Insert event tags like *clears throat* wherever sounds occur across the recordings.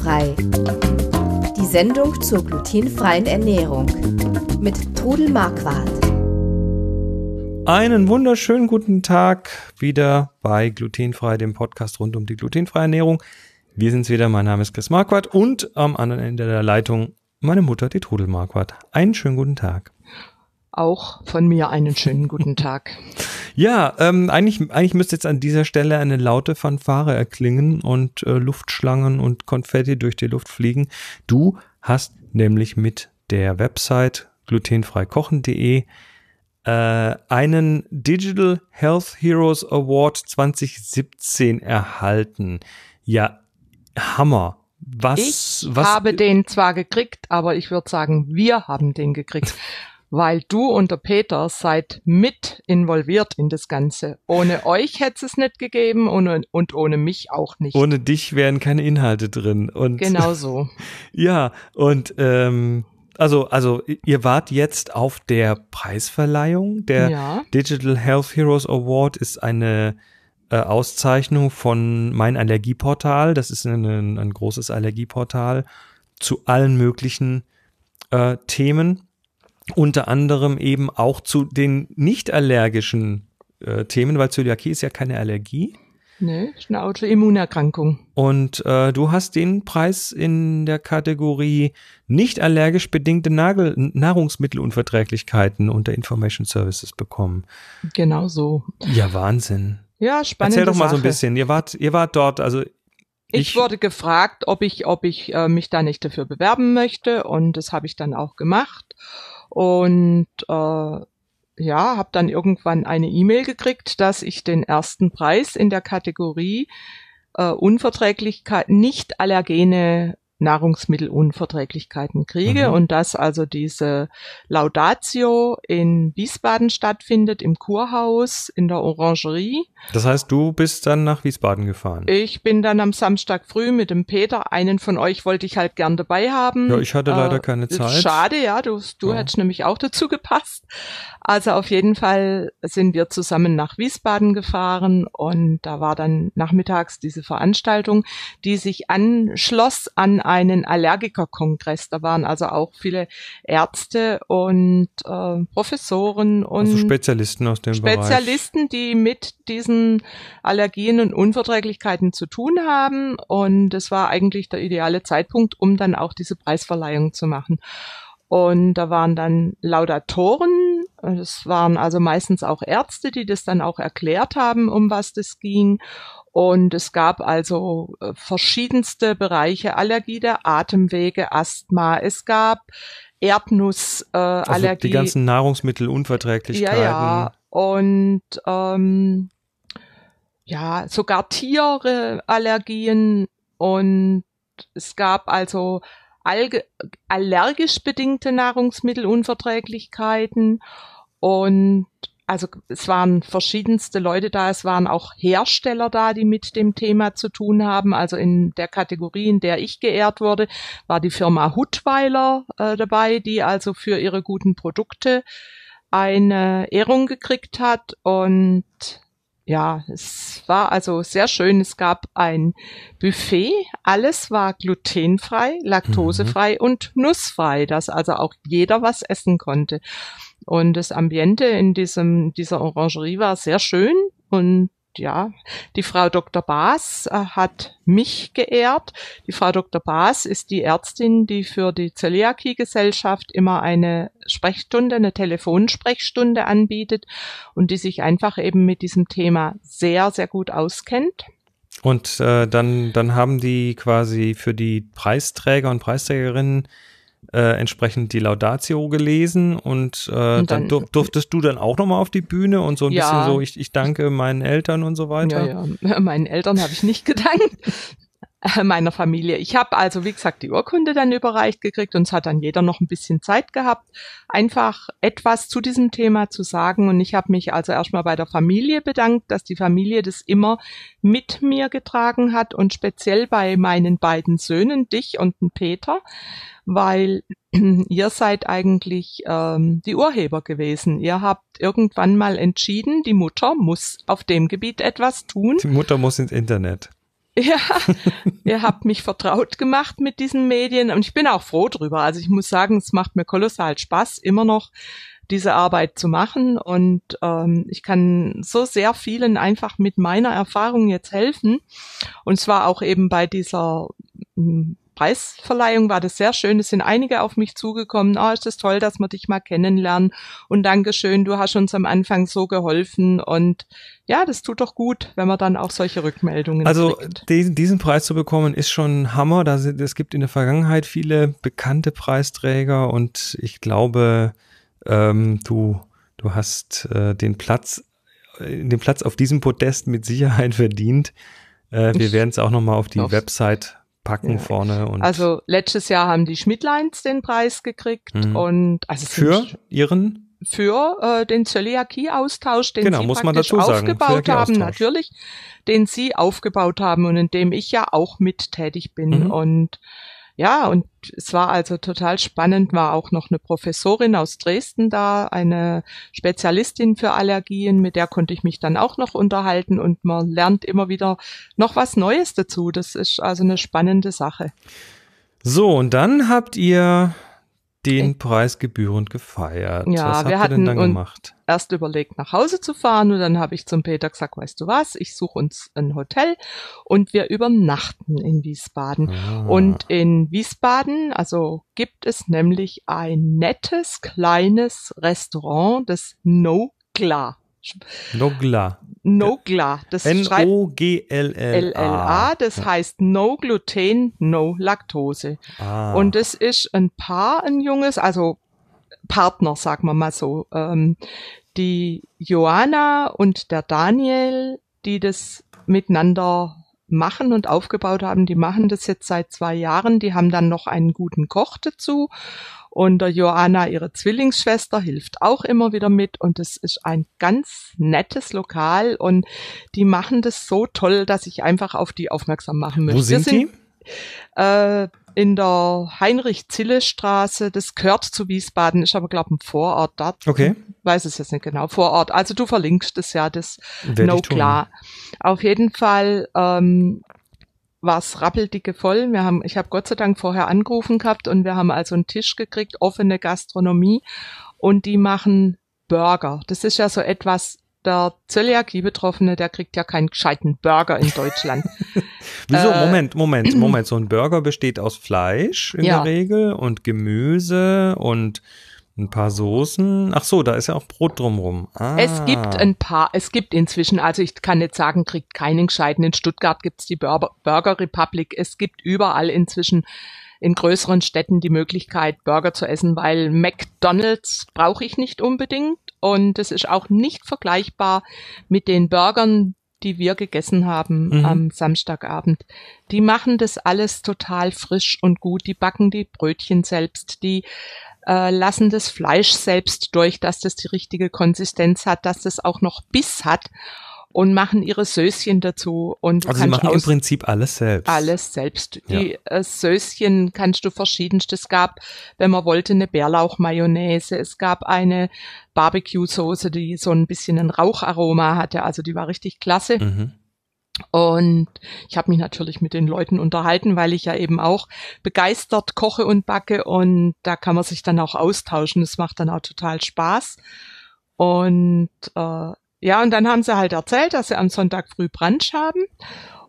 Glutenfrei. Die Sendung zur glutenfreien Ernährung mit Trudel Marquardt. Einen wunderschönen guten Tag wieder bei Glutenfrei, dem Podcast rund um die glutenfreie Ernährung. Wir sind's wieder, mein Name ist Chris Marquardt und am anderen Ende der Leitung meine Mutter, die Trudel Marquardt. Einen schönen guten Tag. Auch von mir einen schönen guten Tag. *laughs* Ja, ähm, eigentlich, eigentlich müsste jetzt an dieser Stelle eine laute Fanfare erklingen und äh, Luftschlangen und Konfetti durch die Luft fliegen. Du hast nämlich mit der Website glutenfreikochen.de äh, einen Digital Health Heroes Award 2017 erhalten. Ja, Hammer. Was, ich was, habe den zwar gekriegt, aber ich würde sagen, wir haben den gekriegt *laughs* weil du und der Peter seid mit involviert in das Ganze. Ohne *laughs* euch hätte es nicht gegeben und, und ohne mich auch nicht. Ohne dich wären keine Inhalte drin. Und genau *laughs* so. ja, und ähm, also, also ihr wart jetzt auf der Preisverleihung. Der ja. Digital Health Heroes Award ist eine äh, Auszeichnung von Mein Allergieportal. Das ist ein, ein großes Allergieportal zu allen möglichen äh, Themen unter anderem eben auch zu den nicht allergischen äh, Themen, weil Zöliakie ist ja keine Allergie. Nee, ist eine Autoimmunerkrankung. Und äh, du hast den Preis in der Kategorie nicht allergisch bedingte Nagel Nahrungsmittelunverträglichkeiten unter Information Services bekommen. Genau so. Ja, Wahnsinn. Ja, spannend. Erzähl doch mal Sache. so ein bisschen. Ihr wart, ihr wart dort, also ich, ich wurde gefragt, ob ich, ob ich äh, mich da nicht dafür bewerben möchte und das habe ich dann auch gemacht. Und äh, ja, habe dann irgendwann eine E-Mail gekriegt, dass ich den ersten Preis in der Kategorie äh, Unverträglichkeit, nicht allergene Nahrungsmittelunverträglichkeiten kriege mhm. und dass also diese Laudatio in Wiesbaden stattfindet, im Kurhaus, in der Orangerie. Das heißt, du bist dann nach Wiesbaden gefahren? Ich bin dann am Samstag früh mit dem Peter, einen von euch wollte ich halt gern dabei haben. Ja, ich hatte leider äh, keine Zeit. Schade, ja, du, du ja. hättest nämlich auch dazu gepasst. Also auf jeden Fall sind wir zusammen nach Wiesbaden gefahren und da war dann nachmittags diese Veranstaltung, die sich anschloss an einen Allergikerkongress. Da waren also auch viele Ärzte und äh, Professoren und also Spezialisten aus dem Spezialisten, Bereich. die mit diesen Allergien und Unverträglichkeiten zu tun haben. Und es war eigentlich der ideale Zeitpunkt, um dann auch diese Preisverleihung zu machen. Und da waren dann Laudatoren, es waren also meistens auch Ärzte, die das dann auch erklärt haben, um was das ging. Und es gab also äh, verschiedenste Bereiche Allergie der Atemwege, Asthma. Es gab Erdnussallergie. Äh, also die ganzen Nahrungsmittelunverträglichkeiten. Ja, ja. Und ähm, ja, sogar Tierallergien. Und es gab also allergisch bedingte Nahrungsmittelunverträglichkeiten. Und also es waren verschiedenste Leute da, es waren auch Hersteller da, die mit dem Thema zu tun haben. Also in der Kategorie, in der ich geehrt wurde, war die Firma Huttweiler äh, dabei, die also für ihre guten Produkte eine Ehrung gekriegt hat. Und ja, es war also sehr schön. Es gab ein Buffet. Alles war glutenfrei, laktosefrei mhm. und nussfrei, dass also auch jeder was essen konnte. Und das Ambiente in diesem, dieser Orangerie war sehr schön und ja, die Frau Dr. Baas äh, hat mich geehrt. Die Frau Dr. Baas ist die Ärztin, die für die Zöliakie-Gesellschaft immer eine Sprechstunde, eine Telefonsprechstunde anbietet und die sich einfach eben mit diesem Thema sehr, sehr gut auskennt. Und äh, dann, dann haben die quasi für die Preisträger und Preisträgerinnen äh, entsprechend die Laudatio gelesen und, äh, und dann, dann durftest du dann auch nochmal auf die Bühne und so ein ja, bisschen so, ich, ich danke meinen Eltern und so weiter. Ja, ja. *laughs* Meinen Eltern habe ich nicht gedankt. Meiner Familie. Ich habe also, wie gesagt, die Urkunde dann überreicht gekriegt und es hat dann jeder noch ein bisschen Zeit gehabt, einfach etwas zu diesem Thema zu sagen. Und ich habe mich also erstmal bei der Familie bedankt, dass die Familie das immer mit mir getragen hat und speziell bei meinen beiden Söhnen, dich und Peter, weil *clears throat* ihr seid eigentlich ähm, die Urheber gewesen. Ihr habt irgendwann mal entschieden, die Mutter muss auf dem Gebiet etwas tun. Die Mutter muss ins Internet. Ja, ihr habt mich vertraut gemacht mit diesen Medien und ich bin auch froh drüber. Also ich muss sagen, es macht mir kolossal Spaß, immer noch diese Arbeit zu machen und ähm, ich kann so sehr vielen einfach mit meiner Erfahrung jetzt helfen und zwar auch eben bei dieser hm, Preisverleihung war das sehr schön. Es sind einige auf mich zugekommen. Oh, ist das toll, dass wir dich mal kennenlernen. Und Dankeschön, du hast uns am Anfang so geholfen. Und ja, das tut doch gut, wenn man dann auch solche Rückmeldungen Also diesen, diesen Preis zu bekommen, ist schon ein Hammer. Da es gibt in der Vergangenheit viele bekannte Preisträger und ich glaube, ähm, du, du hast äh, den Platz, äh, den Platz auf diesem Podest mit Sicherheit *laughs* verdient. Äh, wir werden es auch nochmal auf die Website packen ja. vorne. Und also letztes Jahr haben die Schmidtleins den Preis gekriegt mhm. und also für ihren für äh, den Zöliakie-Austausch, den genau, sie dazu aufgebaut haben, natürlich, den sie aufgebaut haben und in dem ich ja auch mit tätig bin. Mhm. Und ja, und es war also total spannend, war auch noch eine Professorin aus Dresden da, eine Spezialistin für Allergien, mit der konnte ich mich dann auch noch unterhalten und man lernt immer wieder noch was Neues dazu. Das ist also eine spannende Sache. So, und dann habt ihr den Preis gebührend gefeiert. Ja, was wir denn dann gemacht? erst überlegt, nach Hause zu fahren und dann habe ich zum Peter gesagt, weißt du was, ich suche uns ein Hotel und wir übernachten in Wiesbaden. Ah. Und in Wiesbaden, also gibt es nämlich ein nettes kleines Restaurant, das No Gla. Nogla. Nogla. Das N-O-G-L-L-A. Das heißt No Gluten, No Laktose. Ah. Und es ist ein Paar, ein junges, also Partner, sagen wir mal so. Ähm, die Joanna und der Daniel, die das miteinander machen und aufgebaut haben, die machen das jetzt seit zwei Jahren. Die haben dann noch einen guten Koch dazu. Und der Joanna, ihre Zwillingsschwester, hilft auch immer wieder mit. Und es ist ein ganz nettes Lokal. Und die machen das so toll, dass ich einfach auf die aufmerksam machen möchte. Wo sind, sind die? Äh, in der Heinrich-Zille-Straße. Das gehört zu Wiesbaden, ist aber, glaube ich, ein Vorort dort. Okay. Weiß es jetzt nicht genau. Vorort. Also du verlinkst es ja, das No klar. Auf jeden Fall ähm, war es rappeldicke voll. Wir haben, ich habe Gott sei Dank vorher angerufen gehabt und wir haben also einen Tisch gekriegt, offene Gastronomie und die machen Burger. Das ist ja so etwas, der Zöliakie-Betroffene, der kriegt ja keinen gescheiten Burger in Deutschland. *laughs* Wieso? Äh, Moment, Moment, *clears throat* Moment. So ein Burger besteht aus Fleisch in ja. der Regel und Gemüse und ein paar Soßen. Ach so, da ist ja auch Brot drumrum. Ah. Es gibt ein paar, es gibt inzwischen, also ich kann nicht sagen, kriegt keinen gescheiten. In Stuttgart gibt's die Burger, Burger Republic. Es gibt überall inzwischen in größeren Städten die Möglichkeit, Burger zu essen, weil McDonald's brauche ich nicht unbedingt. Und es ist auch nicht vergleichbar mit den Burgern, die wir gegessen haben mhm. am Samstagabend. Die machen das alles total frisch und gut. Die backen die Brötchen selbst, die äh, lassen das Fleisch selbst durch, dass das die richtige Konsistenz hat, dass das auch noch Biss hat und machen ihre Söschen dazu. Und also sie machen im Prinzip alles selbst. Alles selbst. Ja. Die äh, Söschen kannst du verschiedenstes. Es gab, wenn man wollte, eine Bärlauch-Mayonnaise. Es gab eine Barbecue-Soße, die so ein bisschen ein Raucharoma hatte. Also die war richtig klasse. Mhm. Und ich habe mich natürlich mit den Leuten unterhalten, weil ich ja eben auch begeistert koche und backe und da kann man sich dann auch austauschen. Das macht dann auch total Spaß. Und äh, ja, und dann haben sie halt erzählt, dass sie am Sonntag früh Brunch haben.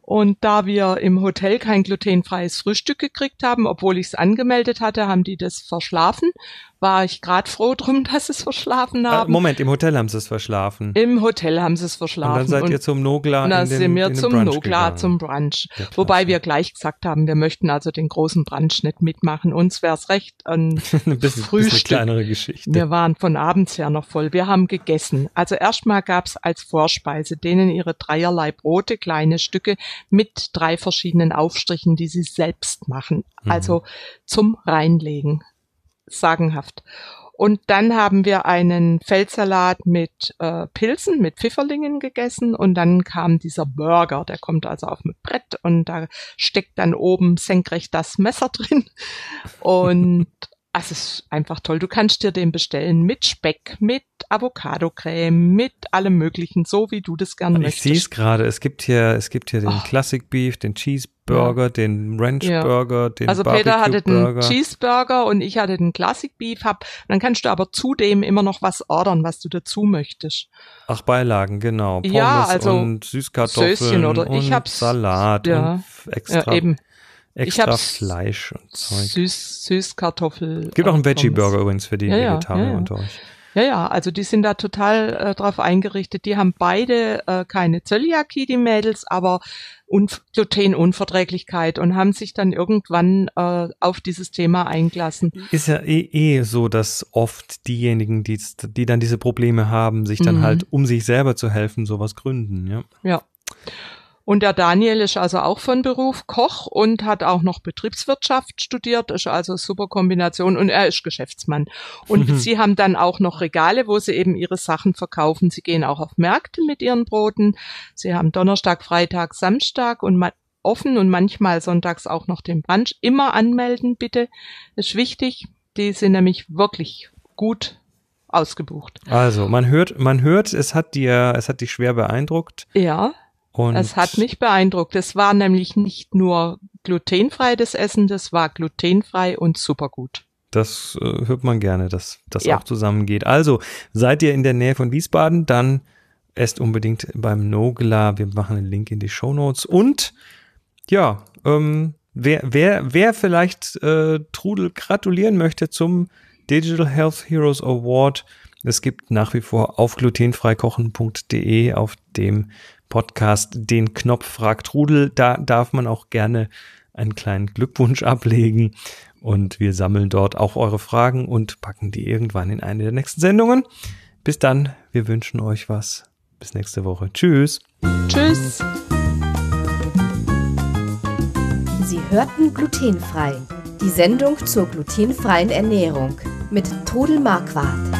Und da wir im Hotel kein glutenfreies Frühstück gekriegt haben, obwohl ich es angemeldet hatte, haben die das verschlafen war ich gerade froh drum, dass sie es verschlafen ah, haben. Moment, im Hotel haben sie es verschlafen. Im Hotel haben sie es verschlafen. Und dann seid ihr zum Nogla und dann sind wir zum Brunch Nogla gegangen. zum Brunch. Ja, Wobei wir gleich gesagt haben, wir möchten also den großen Brunch nicht mitmachen. Uns wäre es recht ein, *laughs* ein bisschen, Frühstück. Bisschen kleinere Geschichte. Wir waren von abends her noch voll. Wir haben gegessen. Also erstmal gab's als Vorspeise denen ihre dreierlei Brote, kleine Stücke mit drei verschiedenen Aufstrichen, die sie selbst machen. Mhm. Also zum Reinlegen sagenhaft. Und dann haben wir einen Feldsalat mit äh, Pilzen, mit Pfifferlingen gegessen und dann kam dieser Burger, der kommt also auf ein Brett und da steckt dann oben senkrecht das Messer drin *laughs* und es ist einfach toll. Du kannst dir den bestellen mit Speck, mit Avocado-Creme, mit allem Möglichen, so wie du das gerne Ich möchtest. sehe es gerade. Es gibt hier, es gibt hier den Ach. Classic Beef, den Cheeseburger, den Ranch Ja. Burger, den also Barbecue Peter hatte den Burger. Cheeseburger und ich hatte den Classic Beef. Hab, dann kannst du aber zudem immer noch was ordern, was du dazu möchtest. Ach, Beilagen, genau. Pommes Ja, also und Süßkartoffeln Söschen oder- und ich hab's- Salat ja. und extra, Ja, eben. Extra Fleisch und Zeug. Süß, Süßkartoffel. Gibt auch einen Veggie-Burger übrigens für die ja, Vegetarier ja, ja. unter euch. Ja, ja, also die sind da total äh, drauf eingerichtet. Die haben beide äh, keine Zöliakie, die Mädels, aber Unf Glutenunverträglichkeit und haben sich dann irgendwann äh, auf dieses Thema eingelassen. Ist ja eh, eh so, dass oft diejenigen, die, die dann diese Probleme haben, sich dann Mhm. halt, um sich selber zu helfen, sowas gründen, ja. Ja. Und der Daniel ist also auch von Beruf Koch und hat auch noch Betriebswirtschaft studiert, ist also super Kombination und er ist Geschäftsmann. Und Mhm. sie haben dann auch noch Regale, wo sie eben ihre Sachen verkaufen. Sie gehen auch auf Märkte mit ihren Broten. Sie haben Donnerstag, Freitag, Samstag und offen und manchmal sonntags auch noch den Brunch. Immer anmelden, bitte. Ist wichtig. Die sind nämlich wirklich gut ausgebucht. Also, man hört, man hört, es hat dir, es hat dich schwer beeindruckt. Ja. Und Es hat mich beeindruckt. Es war nämlich nicht nur glutenfrei das Essen, das war glutenfrei und supergut. Das äh, hört man gerne, dass das Ja. auch zusammengeht. Also, seid ihr in der Nähe von Wiesbaden, dann esst unbedingt beim Nogla. Wir machen einen Link in die Show Notes. Und ja, ähm, wer, wer, wer vielleicht äh, Trudel gratulieren möchte zum Digital Health Heroes Award, es gibt nach wie vor auf glutenfreikochen.de auf dem Podcast den Knopf Frag Trudel. Da darf man auch gerne einen kleinen Glückwunsch ablegen. Und wir sammeln dort auch eure Fragen und packen die irgendwann in eine der nächsten Sendungen. Bis dann, wir wünschen euch was. Bis nächste Woche. Tschüss. Tschüss. Sie hörten glutenfrei. Die Sendung zur glutenfreien Ernährung mit Trudel Marquardt.